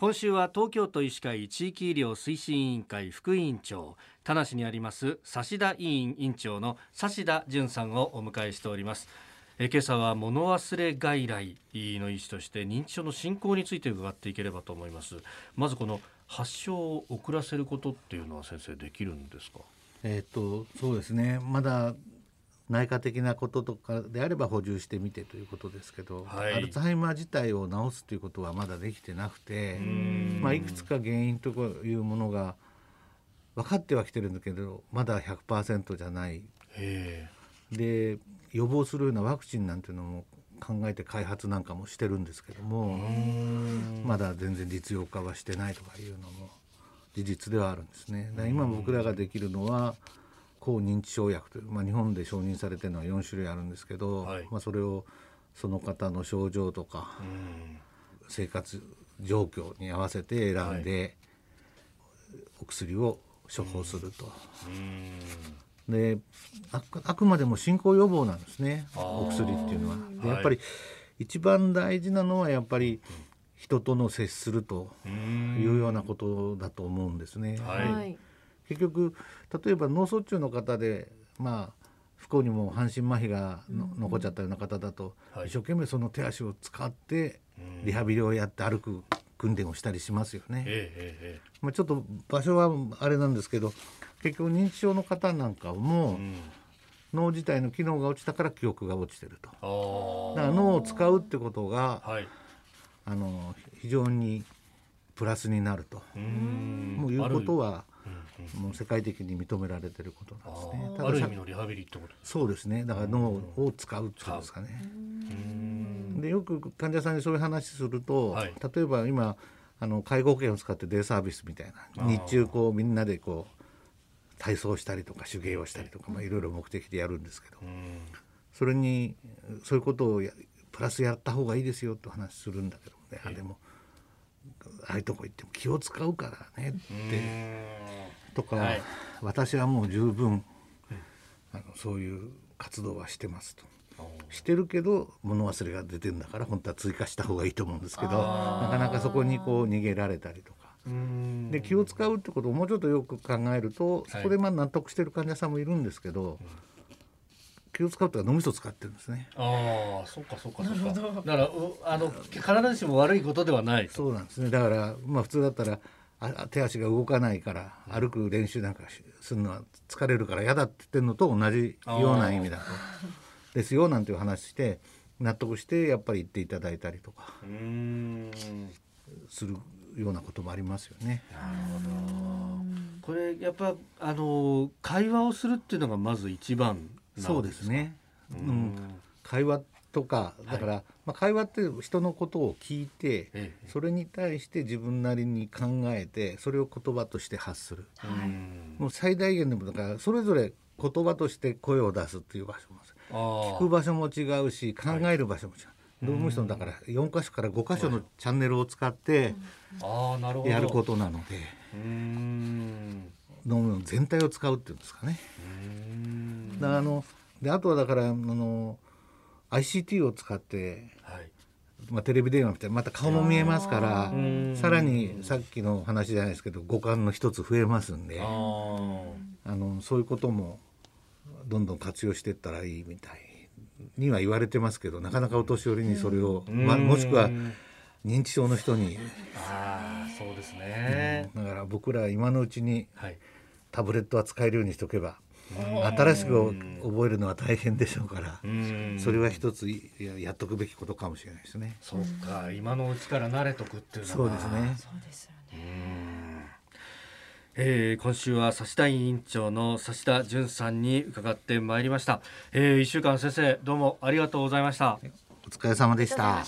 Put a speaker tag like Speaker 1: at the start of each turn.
Speaker 1: 今週は東京都医師会地域医療推進委員会副委員長田無にあります指田委員委員長の指田淳さんをお迎えしております。え今朝は物忘れ外来の医師として認知症の進行について伺っていければと思います。まずこの発症を遅らせることっていうのは先生できるんですか？
Speaker 2: えっ、とそうですね。まだ内科的なこととかであれば補充してみてということですけど、はい、アルツハイマー自体を治すということはまだできてなくて、まあ、いくつか原因というものが分かってはきてるんだけどまだ100%じゃない。で予防するようなワクチンなんていうのも考えて開発なんかもしてるんですけどもまだ全然実用化はしてないとかいうのも事実ではあるんですね。今僕らができるのは抗認知症薬という、まあ、日本で承認されてるのは4種類あるんですけど、はい、まあ、それをその方の症状とか、生活状況に合わせて選んで、お薬を処方すると。でああくまでも進行予防なんですね。お薬っていうのは。でやっぱり一番大事なのはやっぱり人との接するというようなことだと思うんですね。はい、結局例えば脳卒中の方でまあ不幸にも半身麻痺が残っちゃったような方だと、一生懸命その手足を使ってリハビリをやって歩く訓練をしたりしますよね。まあ、ちょっと場所はあれなんですけど結局認知症の方なんかも、脳自体の機能が落ちたから記憶が落ちてると。だから脳を使うってことが、はい、あの非常にプラスになると。もういうことはもう世界的に認められてることなんですね。
Speaker 1: ある意味のリハビリってこと。
Speaker 2: そうですね。だから脳を使うってことですかね。でよく患者さんにそういう話すると、はい、例えば今あの介護保険を使ってデイサービスみたいな日中こうみんなでこう体操したりとか手芸をしたりとか、まあ、いろいろ目的でやるんですけど、それにそういうことをプラスやった方がいいですよと話するんだけどね、あでもああいうとこ行っても気を使うからねって。とか、はい、私はもう十分あのそういう活動はしてますと。してるけど物忘れが出てるんだから本当は追加した方がいいと思うんですけどなかなかそこにこう逃げられたりとか。で気を使うってことをもうちょっとよく考えるとそこでまあ納得してる患者さんもいるんですけど、気を使うと脳みそ使ってるんですね。
Speaker 1: ああ、そっかそっかそっか。だからあの必ずしも悪いことではない。
Speaker 2: そうなんですね。だからまあ普通だったらあ手足が動かないから歩く練習なんかするのは疲れるから嫌だって言ってるのと同じような意味だとですよなんていう話して納得してやっぱり言っていただいたりとかするようなこともありますよね。なるほ
Speaker 1: ど。これやっぱあの会話をするっていうのがまず一番
Speaker 2: そうですね。うん、会話とかだから、はい、まあ、会話って人のことを聞いて、ええ、それに対して自分なりに考えてそれを言葉として発する、はい、もう最大限でもだからそれぞれ言葉として声を出すっていう場所も聞く場所も違うし考える場所も違う。はい。ドームだから4箇所から5箇所のチャンネルを使ってやることなので。脳の全体を使うっていうんですかね。だあのであとはだからあの ICT を使って、はい、まあ、テレビ電話みたいなまた顔も見えますからさらにさっきの話じゃないですけど五感の一つ増えますんであのそういうこともどんどん活用していったらいいみたいには言われてますけどなかなかお年寄りにそれを、まあ、もしくは認知症の人に。
Speaker 1: あそうですね、
Speaker 2: うん、だから僕ら今のうちにタブレットは使えるようにしておけば、新しく覚えるのは大変でしょうからそれは一つやっとくべきことかもしれないですね。
Speaker 1: そうか今のうちから慣れとくっていうのは
Speaker 2: そうですね。
Speaker 3: そうですよね。
Speaker 1: えー、今週は指田委員長の指田淳さんに伺ってまいりました、えー、1週間先生どうもありがとうございました。
Speaker 2: お疲れ様でした